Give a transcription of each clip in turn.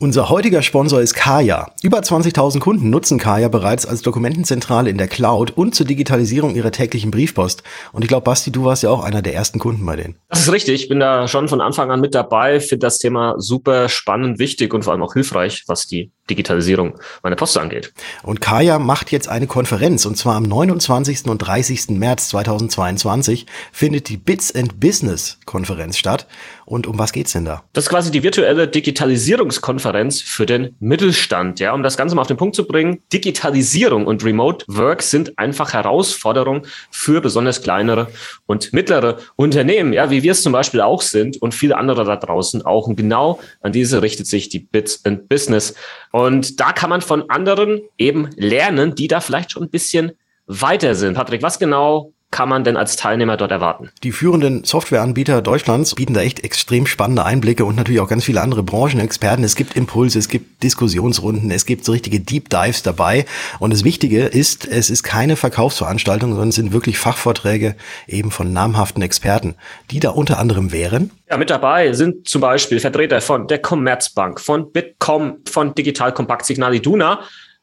Unser heutiger Sponsor ist Kaya. Über 20.000 Kunden nutzen Kaya bereits als Dokumentenzentrale in der Cloud und zur Digitalisierung ihrer täglichen Briefpost. Und ich glaube, Basti, du warst ja auch einer der ersten Kunden bei denen. Das ist richtig. Ich bin da schon von Anfang an mit dabei, finde das Thema super spannend, wichtig und vor allem auch hilfreich, was die Digitalisierung meiner Post angeht. Und Kaya macht jetzt eine Konferenz und zwar am 29. und 30. März 2022 findet die Bits and Business Konferenz statt. Und um was geht's denn da? Das ist quasi die virtuelle Digitalisierungskonferenz für den Mittelstand. Ja, um das Ganze mal auf den Punkt zu bringen. Digitalisierung und Remote Work sind einfach Herausforderungen für besonders kleinere und mittlere Unternehmen. Ja, wie wir es zum Beispiel auch sind und viele andere da draußen auch. Und genau an diese richtet sich die Bits and Business und da kann man von anderen eben lernen, die da vielleicht schon ein bisschen weiter sind. Patrick, was genau kann man denn als Teilnehmer dort erwarten? Die führenden Softwareanbieter Deutschlands bieten da echt extrem spannende Einblicke und natürlich auch ganz viele andere Branchenexperten. Es gibt Impulse, es gibt Diskussionsrunden, es gibt so richtige Deep Dives dabei. Und das Wichtige ist, es ist keine Verkaufsveranstaltung, sondern es sind wirklich Fachvorträge eben von namhaften Experten, die da unter anderem wären. Ja, mit dabei sind zum Beispiel Vertreter von der Commerzbank, von Bitkom, von Digital Kompakt Signal Iduna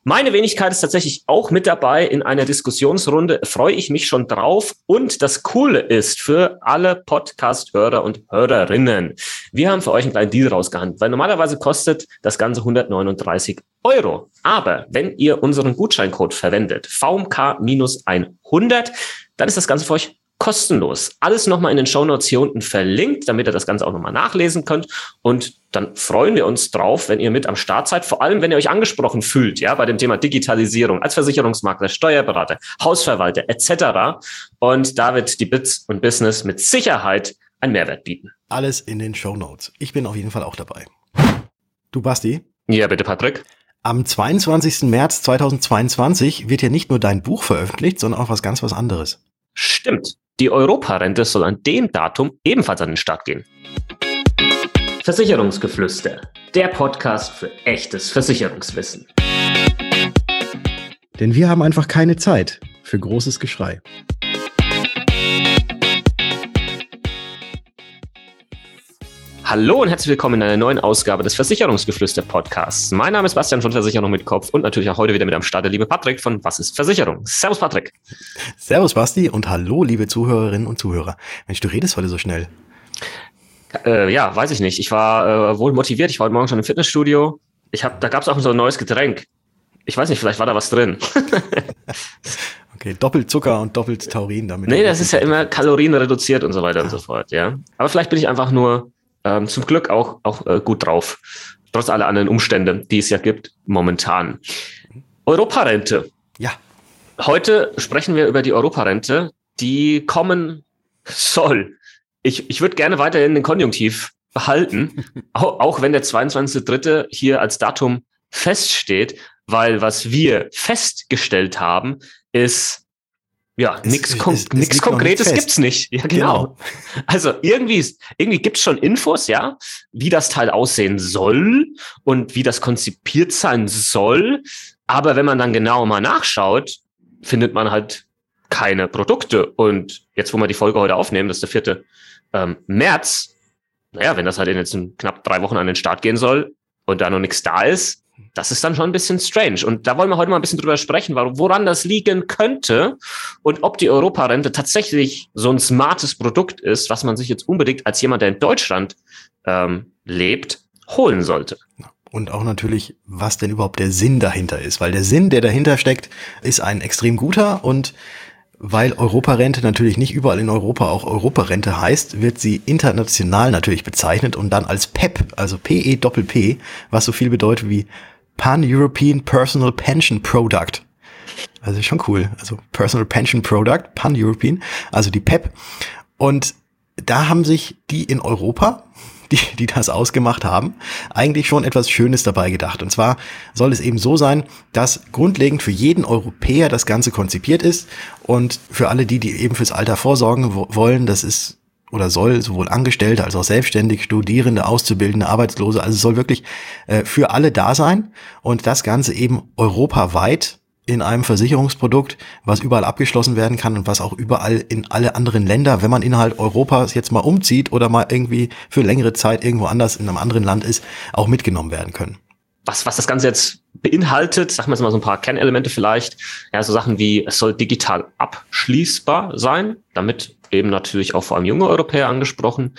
meine Wenigkeit ist tatsächlich auch mit dabei in einer Diskussionsrunde. Freue ich mich schon drauf. Und das Coole ist für alle Podcast-Hörer und Hörerinnen. Wir haben für euch einen kleinen Deal rausgehandelt, weil normalerweise kostet das Ganze 139 Euro. Aber wenn ihr unseren Gutscheincode verwendet, VMK-100, dann ist das Ganze für euch kostenlos. Alles nochmal in den Shownotes hier unten verlinkt, damit ihr das Ganze auch nochmal nachlesen könnt. Und dann freuen wir uns drauf, wenn ihr mit am Start seid, vor allem wenn ihr euch angesprochen fühlt, ja, bei dem Thema Digitalisierung als Versicherungsmakler, Steuerberater, Hausverwalter etc. Und da wird die Bits und Business mit Sicherheit einen Mehrwert bieten. Alles in den Shownotes. Ich bin auf jeden Fall auch dabei. Du Basti? Ja, bitte, Patrick. Am 22. März 2022 wird ja nicht nur dein Buch veröffentlicht, sondern auch was ganz was anderes. Stimmt. Die Europarente soll an dem Datum ebenfalls an den Start gehen. Versicherungsgeflüster, der Podcast für echtes Versicherungswissen. Denn wir haben einfach keine Zeit für großes Geschrei. Hallo und herzlich willkommen in einer neuen Ausgabe des Versicherungsgeflüster Podcasts. Mein Name ist Bastian von Versicherung mit Kopf und natürlich auch heute wieder mit am Start der liebe Patrick von Was ist Versicherung? Servus Patrick. Servus Basti und hallo liebe Zuhörerinnen und Zuhörer. Mensch, du redest heute so schnell. Äh, ja, weiß ich nicht. Ich war äh, wohl motiviert. Ich war heute Morgen schon im Fitnessstudio. Ich hab, da gab es auch so ein neues Getränk. Ich weiß nicht, vielleicht war da was drin. okay, doppelt Zucker und doppelt Taurin damit. Nee, das ist ja immer Kalorien reduziert und so weiter ja. und so fort, ja. Aber vielleicht bin ich einfach nur ähm, zum Glück auch, auch äh, gut drauf. Trotz aller anderen Umstände, die es ja gibt momentan. Europarente. Ja. Heute sprechen wir über die Europarente, die kommen soll. Ich, ich würde gerne weiterhin den Konjunktiv behalten, auch, auch wenn der 22.3. hier als Datum feststeht, weil was wir festgestellt haben, ist, ja, nichts kon nix Konkretes gibt's nicht. Ja, genau. genau. Also irgendwie, irgendwie gibt's schon Infos, ja, wie das Teil aussehen soll und wie das konzipiert sein soll. Aber wenn man dann genau mal nachschaut, findet man halt keine Produkte. Und jetzt, wo wir die Folge heute aufnehmen, das ist der vierte ähm, März, naja, wenn das halt in jetzt in knapp drei Wochen an den Start gehen soll und da noch nichts da ist, das ist dann schon ein bisschen strange. Und da wollen wir heute mal ein bisschen drüber sprechen, woran das liegen könnte und ob die Europarente tatsächlich so ein smartes Produkt ist, was man sich jetzt unbedingt als jemand, der in Deutschland ähm, lebt, holen sollte. Und auch natürlich, was denn überhaupt der Sinn dahinter ist. Weil der Sinn, der dahinter steckt, ist ein extrem guter und weil Europarente natürlich nicht überall in Europa auch Europarente heißt, wird sie international natürlich bezeichnet und dann als PEP, also PE-Doppel-P, was so viel bedeutet wie Pan-European Personal Pension Product. Also schon cool. Also Personal Pension Product, Pan-European, also die PEP. Und da haben sich die in Europa, die, die das ausgemacht haben, eigentlich schon etwas Schönes dabei gedacht. Und zwar soll es eben so sein, dass grundlegend für jeden Europäer das Ganze konzipiert ist und für alle die, die eben fürs Alter vorsorgen wollen, das ist oder soll sowohl Angestellte als auch Selbstständig, Studierende, Auszubildende, Arbeitslose, also soll wirklich äh, für alle da sein und das Ganze eben europaweit in einem Versicherungsprodukt, was überall abgeschlossen werden kann und was auch überall in alle anderen Länder, wenn man innerhalb Europas jetzt mal umzieht oder mal irgendwie für längere Zeit irgendwo anders in einem anderen Land ist, auch mitgenommen werden können. was, was das Ganze jetzt beinhaltet, sagen wir jetzt mal so ein paar Kernelemente vielleicht, ja, so Sachen wie, es soll digital abschließbar sein, damit eben natürlich auch vor allem junge Europäer angesprochen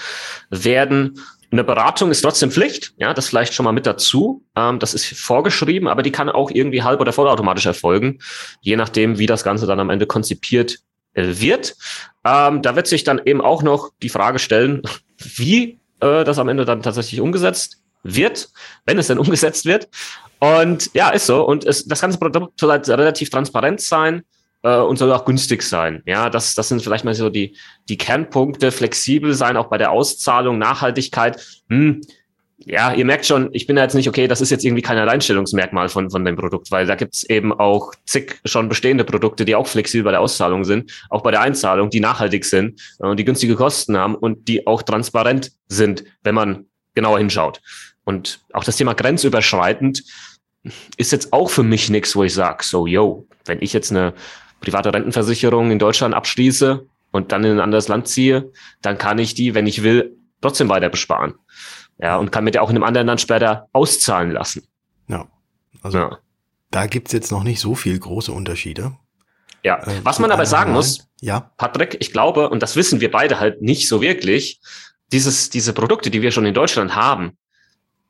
werden. Eine Beratung ist trotzdem Pflicht, ja, das vielleicht schon mal mit dazu. Ähm, das ist vorgeschrieben, aber die kann auch irgendwie halb- oder vollautomatisch erfolgen, je nachdem, wie das Ganze dann am Ende konzipiert äh, wird. Ähm, da wird sich dann eben auch noch die Frage stellen, wie äh, das am Ende dann tatsächlich umgesetzt wird, wenn es denn umgesetzt wird. Und ja, ist so. Und es, das ganze Produkt soll halt relativ transparent sein äh, und soll auch günstig sein. Ja, das, das sind vielleicht mal so die, die Kernpunkte. Flexibel sein, auch bei der Auszahlung, Nachhaltigkeit. Hm, ja, ihr merkt schon, ich bin da jetzt nicht, okay, das ist jetzt irgendwie kein Alleinstellungsmerkmal von, von dem Produkt, weil da gibt's eben auch zig schon bestehende Produkte, die auch flexibel bei der Auszahlung sind, auch bei der Einzahlung, die nachhaltig sind äh, und die günstige Kosten haben und die auch transparent sind, wenn man genauer hinschaut. Und auch das Thema grenzüberschreitend ist jetzt auch für mich nichts, wo ich sage, so, yo, wenn ich jetzt eine private Rentenversicherung in Deutschland abschließe und dann in ein anderes Land ziehe, dann kann ich die, wenn ich will, trotzdem weiter besparen. Ja, und kann mir die auch in einem anderen Land später auszahlen lassen. Ja. Also ja. da gibt's jetzt noch nicht so viel große Unterschiede. Ja, äh, was man aber sagen muss, ja. Patrick, ich glaube, und das wissen wir beide halt nicht so wirklich, dieses, diese Produkte, die wir schon in Deutschland haben,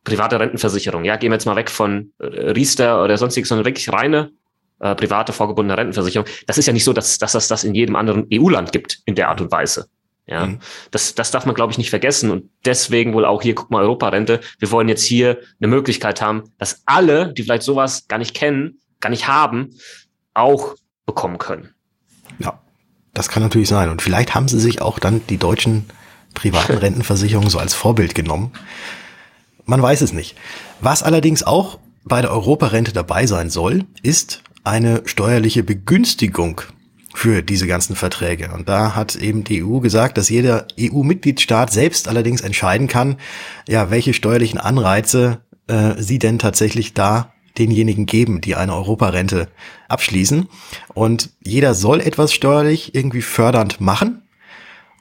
private Rentenversicherung. Ja, gehen wir jetzt mal weg von äh, Riester oder sonstiges, sondern wirklich reine äh, private vorgebundene Rentenversicherung. Das ist ja nicht so, dass, dass das das in jedem anderen EU-Land gibt in der Art und Weise. Ja, mhm. das, das darf man, glaube ich, nicht vergessen. Und deswegen wohl auch hier, guck mal, Europarente. Wir wollen jetzt hier eine Möglichkeit haben, dass alle, die vielleicht sowas gar nicht kennen, gar nicht haben, auch bekommen können. Ja, das kann natürlich sein. Und vielleicht haben sie sich auch dann die deutschen privaten Rentenversicherungen so als Vorbild genommen. Man weiß es nicht. Was allerdings auch bei der Europarente dabei sein soll, ist eine steuerliche Begünstigung für diese ganzen Verträge. Und da hat eben die EU gesagt, dass jeder EU-Mitgliedstaat selbst allerdings entscheiden kann, ja, welche steuerlichen Anreize äh, sie denn tatsächlich da denjenigen geben, die eine Europarente abschließen. Und jeder soll etwas steuerlich irgendwie fördernd machen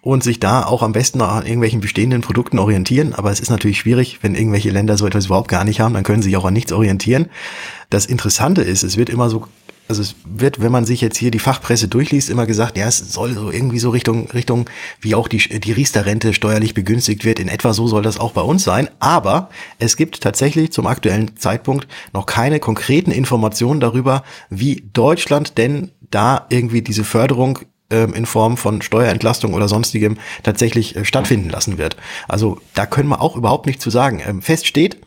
und sich da auch am besten an irgendwelchen bestehenden Produkten orientieren. Aber es ist natürlich schwierig, wenn irgendwelche Länder so etwas überhaupt gar nicht haben, dann können sie sich auch an nichts orientieren. Das Interessante ist, es wird immer so also es wird, wenn man sich jetzt hier die Fachpresse durchliest, immer gesagt, ja, es soll so irgendwie so Richtung, Richtung, wie auch die, die Riester-Rente steuerlich begünstigt wird. In etwa so soll das auch bei uns sein. Aber es gibt tatsächlich zum aktuellen Zeitpunkt noch keine konkreten Informationen darüber, wie Deutschland denn da irgendwie diese Förderung in Form von Steuerentlastung oder sonstigem tatsächlich äh, stattfinden lassen wird. Also da können wir auch überhaupt nichts zu sagen. Ähm, fest steht,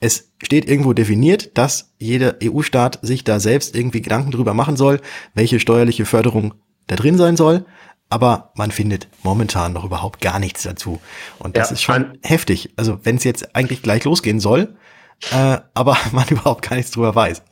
es steht irgendwo definiert, dass jeder EU-Staat sich da selbst irgendwie Gedanken drüber machen soll, welche steuerliche Förderung da drin sein soll. Aber man findet momentan noch überhaupt gar nichts dazu. Und das ja, ist schon heftig. Also wenn es jetzt eigentlich gleich losgehen soll, äh, aber man überhaupt gar nichts drüber weiß.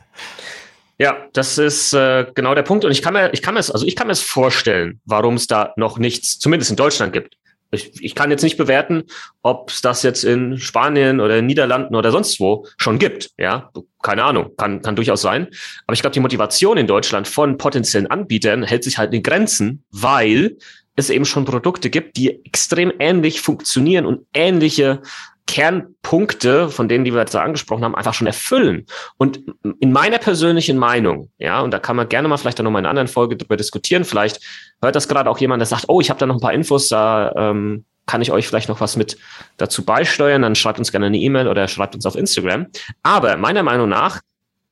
Ja, das ist äh, genau der Punkt. Und ich kann mir, ich kann mir, also ich kann mir es vorstellen, warum es da noch nichts, zumindest in Deutschland gibt. Ich, ich kann jetzt nicht bewerten, ob es das jetzt in Spanien oder in Niederlanden oder sonst wo schon gibt. Ja, keine Ahnung, kann, kann durchaus sein. Aber ich glaube, die Motivation in Deutschland von potenziellen Anbietern hält sich halt in Grenzen, weil es eben schon Produkte gibt, die extrem ähnlich funktionieren und ähnliche Kernpunkte, von denen, die wir jetzt da angesprochen haben, einfach schon erfüllen. Und in meiner persönlichen Meinung, ja, und da kann man gerne mal vielleicht dann nochmal in einer anderen Folge drüber diskutieren, vielleicht hört das gerade auch jemand, der sagt, oh, ich habe da noch ein paar Infos, da ähm, kann ich euch vielleicht noch was mit dazu beisteuern, dann schreibt uns gerne eine E-Mail oder schreibt uns auf Instagram. Aber meiner Meinung nach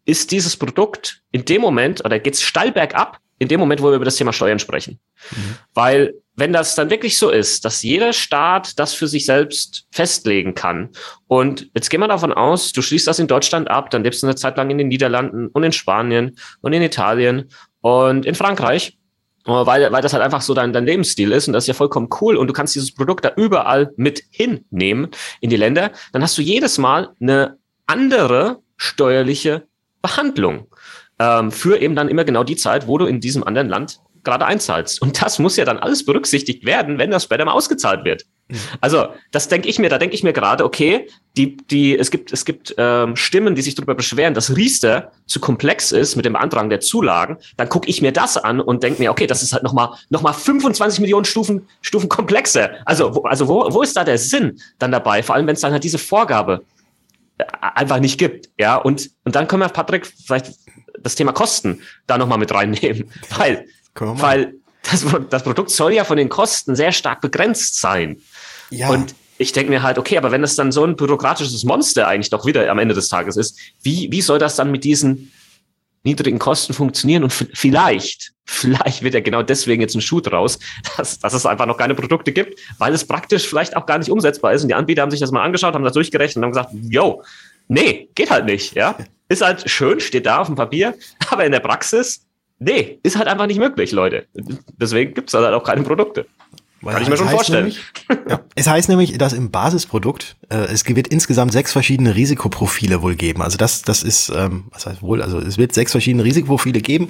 ist dieses Produkt in dem Moment, oder geht's steil bergab, in dem Moment, wo wir über das Thema Steuern sprechen. Mhm. Weil wenn das dann wirklich so ist, dass jeder Staat das für sich selbst festlegen kann und jetzt gehen wir davon aus, du schließt das in Deutschland ab, dann lebst du eine Zeit lang in den Niederlanden und in Spanien und in Italien und in Frankreich, weil, weil das halt einfach so dein, dein Lebensstil ist und das ist ja vollkommen cool und du kannst dieses Produkt da überall mit hinnehmen in die Länder, dann hast du jedes Mal eine andere steuerliche Behandlung ähm, für eben dann immer genau die Zeit, wo du in diesem anderen Land gerade einzahlst. Und das muss ja dann alles berücksichtigt werden, wenn das später mal ausgezahlt wird. Also, das denke ich mir, da denke ich mir gerade, okay, die, die, es gibt, es gibt ähm, Stimmen, die sich darüber beschweren, dass Riester zu komplex ist mit dem Beantragen der Zulagen. Dann gucke ich mir das an und denke mir, okay, das ist halt nochmal noch mal 25 Millionen Stufen, Stufen komplexer. Also, wo, also wo, wo ist da der Sinn dann dabei? Vor allem, wenn es dann halt diese Vorgabe einfach nicht gibt. Ja, und, und dann können wir, Patrick, vielleicht das Thema Kosten da nochmal mit reinnehmen, weil, weil das, das Produkt soll ja von den Kosten sehr stark begrenzt sein. Ja. Und ich denke mir halt, okay, aber wenn es dann so ein bürokratisches Monster eigentlich doch wieder am Ende des Tages ist, wie, wie soll das dann mit diesen niedrigen Kosten funktionieren? Und vielleicht, vielleicht wird ja genau deswegen jetzt ein Schuh draus, dass, dass es einfach noch keine Produkte gibt, weil es praktisch vielleicht auch gar nicht umsetzbar ist. Und die Anbieter haben sich das mal angeschaut, haben das durchgerechnet und haben gesagt, yo, nee, geht halt nicht, ja. Ist halt schön, steht da auf dem Papier, aber in der Praxis, nee, ist halt einfach nicht möglich, Leute. Deswegen gibt es halt auch keine Produkte. Kann ich mir schon vorstellen. Nämlich, ja, es heißt nämlich, dass im Basisprodukt äh, es wird insgesamt sechs verschiedene Risikoprofile wohl geben. Also das, das ist, ähm, was heißt wohl, also es wird sechs verschiedene Risikoprofile geben,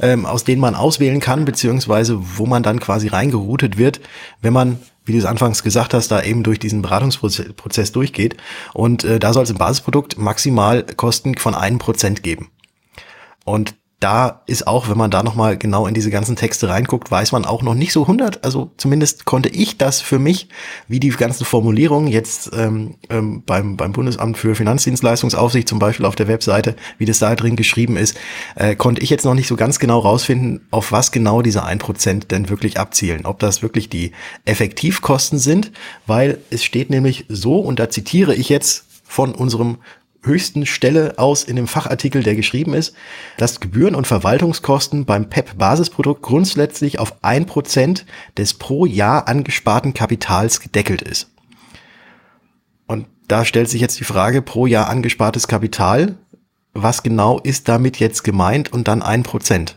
ähm, aus denen man auswählen kann, beziehungsweise wo man dann quasi reingeroutet wird, wenn man wie du es anfangs gesagt hast, da eben durch diesen Beratungsprozess durchgeht. Und äh, da soll es im Basisprodukt maximal Kosten von einem Prozent geben. Und da ist auch, wenn man da nochmal genau in diese ganzen Texte reinguckt, weiß man auch noch nicht so 100, also zumindest konnte ich das für mich, wie die ganzen Formulierungen jetzt ähm, ähm, beim, beim Bundesamt für Finanzdienstleistungsaufsicht zum Beispiel auf der Webseite, wie das da drin geschrieben ist, äh, konnte ich jetzt noch nicht so ganz genau rausfinden, auf was genau diese ein Prozent denn wirklich abzielen. Ob das wirklich die Effektivkosten sind, weil es steht nämlich so, und da zitiere ich jetzt von unserem höchsten Stelle aus in dem Fachartikel, der geschrieben ist, dass Gebühren und Verwaltungskosten beim PEP-Basisprodukt grundsätzlich auf ein Prozent des pro Jahr angesparten Kapitals gedeckelt ist. Und da stellt sich jetzt die Frage, pro Jahr angespartes Kapital, was genau ist damit jetzt gemeint und dann ein Prozent?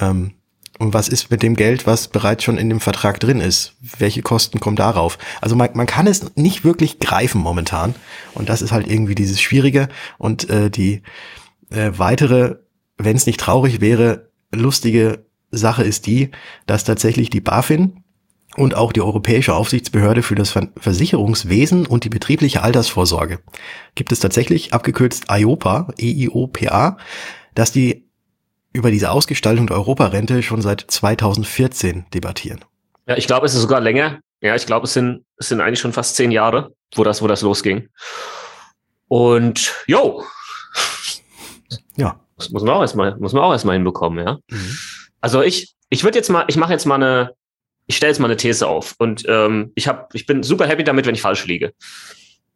Ähm, was ist mit dem Geld, was bereits schon in dem Vertrag drin ist? Welche Kosten kommen darauf? Also man, man kann es nicht wirklich greifen momentan. Und das ist halt irgendwie dieses Schwierige. Und äh, die äh, weitere, wenn es nicht traurig wäre, lustige Sache ist die, dass tatsächlich die BaFin und auch die Europäische Aufsichtsbehörde für das Versicherungswesen und die betriebliche Altersvorsorge gibt es tatsächlich abgekürzt IOPA, EIOPA, dass die über diese Ausgestaltung der Europarente schon seit 2014 debattieren. Ja, ich glaube, es ist sogar länger. Ja, ich glaube, es sind, es sind eigentlich schon fast zehn Jahre, wo das, wo das losging. Und jo. Ja. Das muss man auch erstmal, muss man auch erstmal hinbekommen, ja. Mhm. Also ich, ich würde jetzt mal, ich mache jetzt mal eine, ich stelle jetzt mal eine These auf und ähm, ich habe, ich bin super happy damit, wenn ich falsch liege.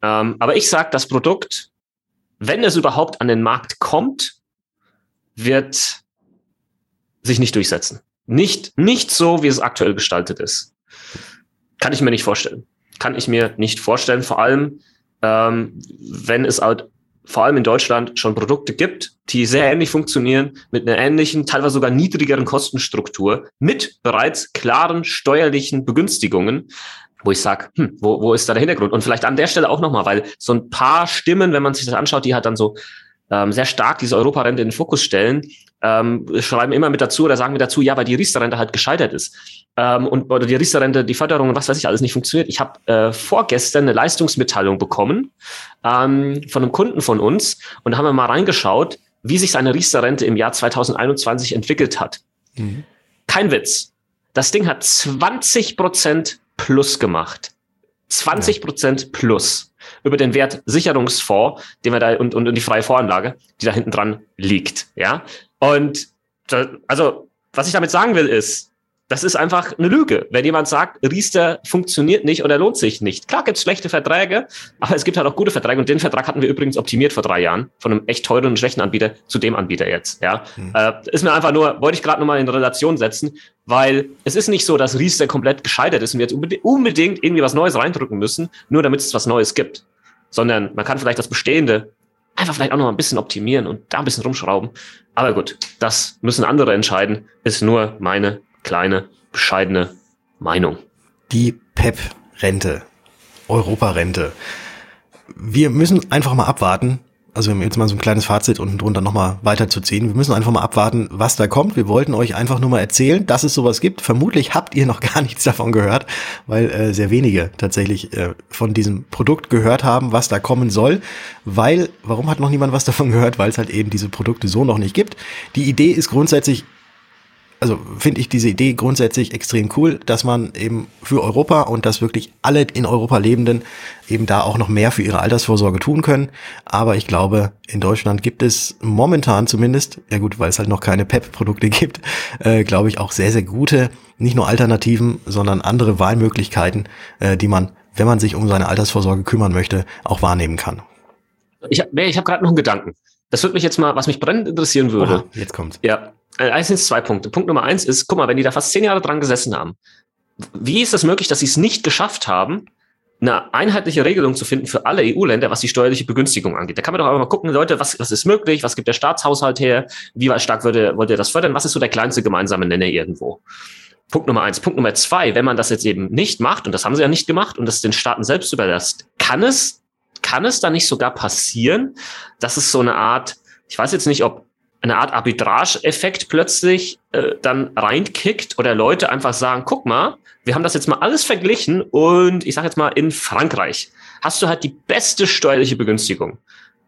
Ähm, aber ich sage, das Produkt, wenn es überhaupt an den Markt kommt, wird sich nicht durchsetzen. Nicht, nicht so, wie es aktuell gestaltet ist. Kann ich mir nicht vorstellen. Kann ich mir nicht vorstellen. Vor allem, ähm, wenn es halt vor allem in Deutschland schon Produkte gibt, die sehr ähnlich funktionieren, mit einer ähnlichen, teilweise sogar niedrigeren Kostenstruktur, mit bereits klaren steuerlichen Begünstigungen, wo ich sage, hm, wo, wo ist da der Hintergrund? Und vielleicht an der Stelle auch nochmal, weil so ein paar Stimmen, wenn man sich das anschaut, die halt dann so ähm, sehr stark diese Europarente in den Fokus stellen, ähm, schreiben immer mit dazu oder sagen mit dazu, ja, weil die Riester-Rente halt gescheitert ist. Ähm, und oder die Riester-Rente, die Förderung und was weiß ich alles nicht funktioniert. Ich habe äh, vorgestern eine Leistungsmitteilung bekommen ähm, von einem Kunden von uns und da haben wir mal reingeschaut, wie sich seine Riester-Rente im Jahr 2021 entwickelt hat. Mhm. Kein Witz. Das Ding hat 20 Prozent plus gemacht. 20 Prozent plus über den Wertsicherungsfonds, den wir da und, und, und die freie Voranlage, die da hinten dran liegt. Ja. Und also, was ich damit sagen will, ist, das ist einfach eine Lüge. Wenn jemand sagt, Riester funktioniert nicht oder lohnt sich nicht. Klar gibt es schlechte Verträge, aber es gibt halt auch gute Verträge. Und den Vertrag hatten wir übrigens optimiert vor drei Jahren von einem echt teuren und schlechten Anbieter zu dem Anbieter jetzt. Ja, hm. äh, ist mir einfach nur, wollte ich gerade nochmal in Relation setzen, weil es ist nicht so, dass Riester komplett gescheitert ist und wir jetzt unbedingt irgendwie was Neues reindrücken müssen, nur damit es was Neues gibt. Sondern man kann vielleicht das Bestehende einfach vielleicht auch noch ein bisschen optimieren und da ein bisschen rumschrauben. Aber gut, das müssen andere entscheiden. Ist nur meine kleine, bescheidene Meinung. Die PEP-Rente, Europarente. Wir müssen einfach mal abwarten, also jetzt mal so ein kleines Fazit unten drunter nochmal weiterzuziehen. Wir müssen einfach mal abwarten, was da kommt. Wir wollten euch einfach nur mal erzählen, dass es sowas gibt. Vermutlich habt ihr noch gar nichts davon gehört, weil äh, sehr wenige tatsächlich äh, von diesem Produkt gehört haben, was da kommen soll. Weil, warum hat noch niemand was davon gehört? Weil es halt eben diese Produkte so noch nicht gibt. Die Idee ist grundsätzlich also finde ich diese Idee grundsätzlich extrem cool, dass man eben für Europa und dass wirklich alle in Europa Lebenden eben da auch noch mehr für ihre Altersvorsorge tun können. Aber ich glaube, in Deutschland gibt es momentan zumindest, ja gut, weil es halt noch keine PEP-Produkte gibt, äh, glaube ich auch sehr, sehr gute, nicht nur Alternativen, sondern andere Wahlmöglichkeiten, äh, die man, wenn man sich um seine Altersvorsorge kümmern möchte, auch wahrnehmen kann. Ich habe ich hab gerade noch einen Gedanken. Das würde mich jetzt mal, was mich brennend interessieren würde. Oha, jetzt kommt's. Ja, äh, eins sind zwei Punkte. Punkt Nummer eins ist, guck mal, wenn die da fast zehn Jahre dran gesessen haben, wie ist es das möglich, dass sie es nicht geschafft haben, eine einheitliche Regelung zu finden für alle EU-Länder, was die steuerliche Begünstigung angeht. Da kann man doch aber mal gucken, Leute, was, was ist möglich, was gibt der Staatshaushalt her, wie stark würde, wollt ihr das fördern, was ist so der kleinste gemeinsame Nenner irgendwo. Punkt Nummer eins. Punkt Nummer zwei, wenn man das jetzt eben nicht macht, und das haben sie ja nicht gemacht, und das den Staaten selbst überlässt, kann es, kann es dann nicht sogar passieren, dass es so eine Art, ich weiß jetzt nicht, ob eine Art Arbitrage-Effekt plötzlich äh, dann reinkickt oder Leute einfach sagen, guck mal, wir haben das jetzt mal alles verglichen und ich sage jetzt mal, in Frankreich hast du halt die beste steuerliche Begünstigung,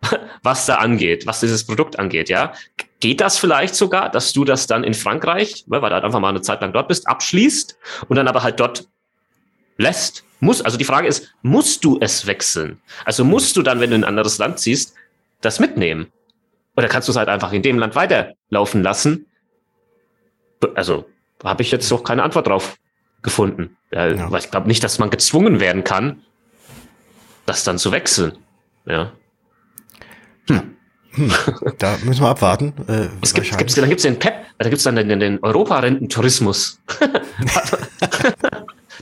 was da angeht, was dieses Produkt angeht, ja. Geht das vielleicht sogar, dass du das dann in Frankreich, weil du halt einfach mal eine Zeit lang dort bist, abschließt und dann aber halt dort lässt? Muss, also die Frage ist, musst du es wechseln? Also musst du dann, wenn du in ein anderes Land ziehst, das mitnehmen? Oder kannst du es halt einfach in dem Land weiterlaufen lassen? Also habe ich jetzt noch keine Antwort drauf gefunden. Ja. Weil ich glaube nicht, dass man gezwungen werden kann, das dann zu wechseln. Ja. Hm. Hm, da müssen wir abwarten. Äh, es gibt, gibt's, dann gibt es den PEP, da gibt es dann den, den Europarententourismus.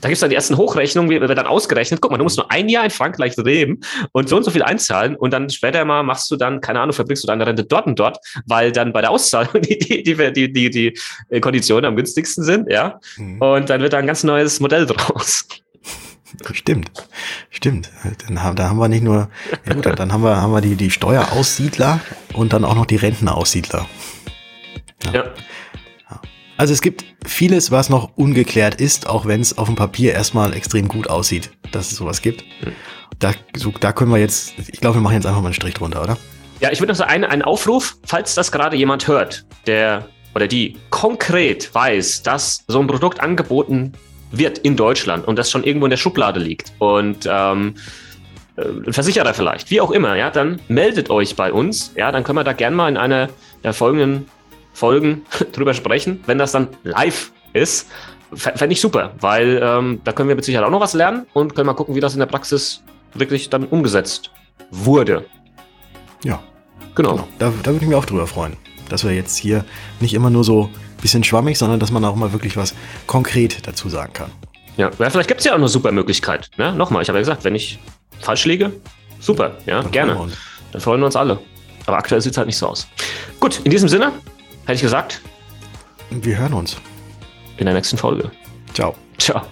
Da gibt's dann die ersten Hochrechnungen, wie wird dann ausgerechnet, guck mal, du musst nur ein Jahr in Frankreich leben und so und so viel einzahlen und dann später mal machst du dann, keine Ahnung, verbringst du deine Rente dort und dort, weil dann bei der Auszahlung die, die, die, die, die, die Konditionen am günstigsten sind, ja. Mhm. Und dann wird da ein ganz neues Modell draus. Stimmt, stimmt. Dann haben, da haben wir nicht nur, ja gut, dann haben wir, haben wir die, die Steueraussiedler und dann auch noch die Rentenaussiedler. Ja. ja. Also es gibt vieles, was noch ungeklärt ist, auch wenn es auf dem Papier erstmal extrem gut aussieht, dass es sowas gibt. Hm. Da, so, da können wir jetzt, ich glaube, wir machen jetzt einfach mal einen Strich drunter, oder? Ja, ich würde noch so einen, einen Aufruf, falls das gerade jemand hört, der oder die konkret weiß, dass so ein Produkt angeboten wird in Deutschland und das schon irgendwo in der Schublade liegt und ähm, äh, ein Versicherer vielleicht, wie auch immer, ja, dann meldet euch bei uns, ja, dann können wir da gerne mal in einer der folgenden Folgen drüber sprechen, wenn das dann live ist. Fände ich super, weil ähm, da können wir mit Sicherheit auch noch was lernen und können mal gucken, wie das in der Praxis wirklich dann umgesetzt wurde. Ja. Genau. genau. Da, da würde ich mich auch drüber freuen, dass wir jetzt hier nicht immer nur so ein bisschen schwammig, sondern dass man auch mal wirklich was konkret dazu sagen kann. Ja, ja vielleicht gibt es ja auch eine super Möglichkeit. Ne? Nochmal, ich habe ja gesagt, wenn ich falsch liege, super, ja, dann gerne. Dann freuen wir uns alle. Aber aktuell sieht es halt nicht so aus. Gut, in diesem Sinne, hätte ich gesagt. Wir hören uns. In der nächsten Folge. Ciao. Ciao.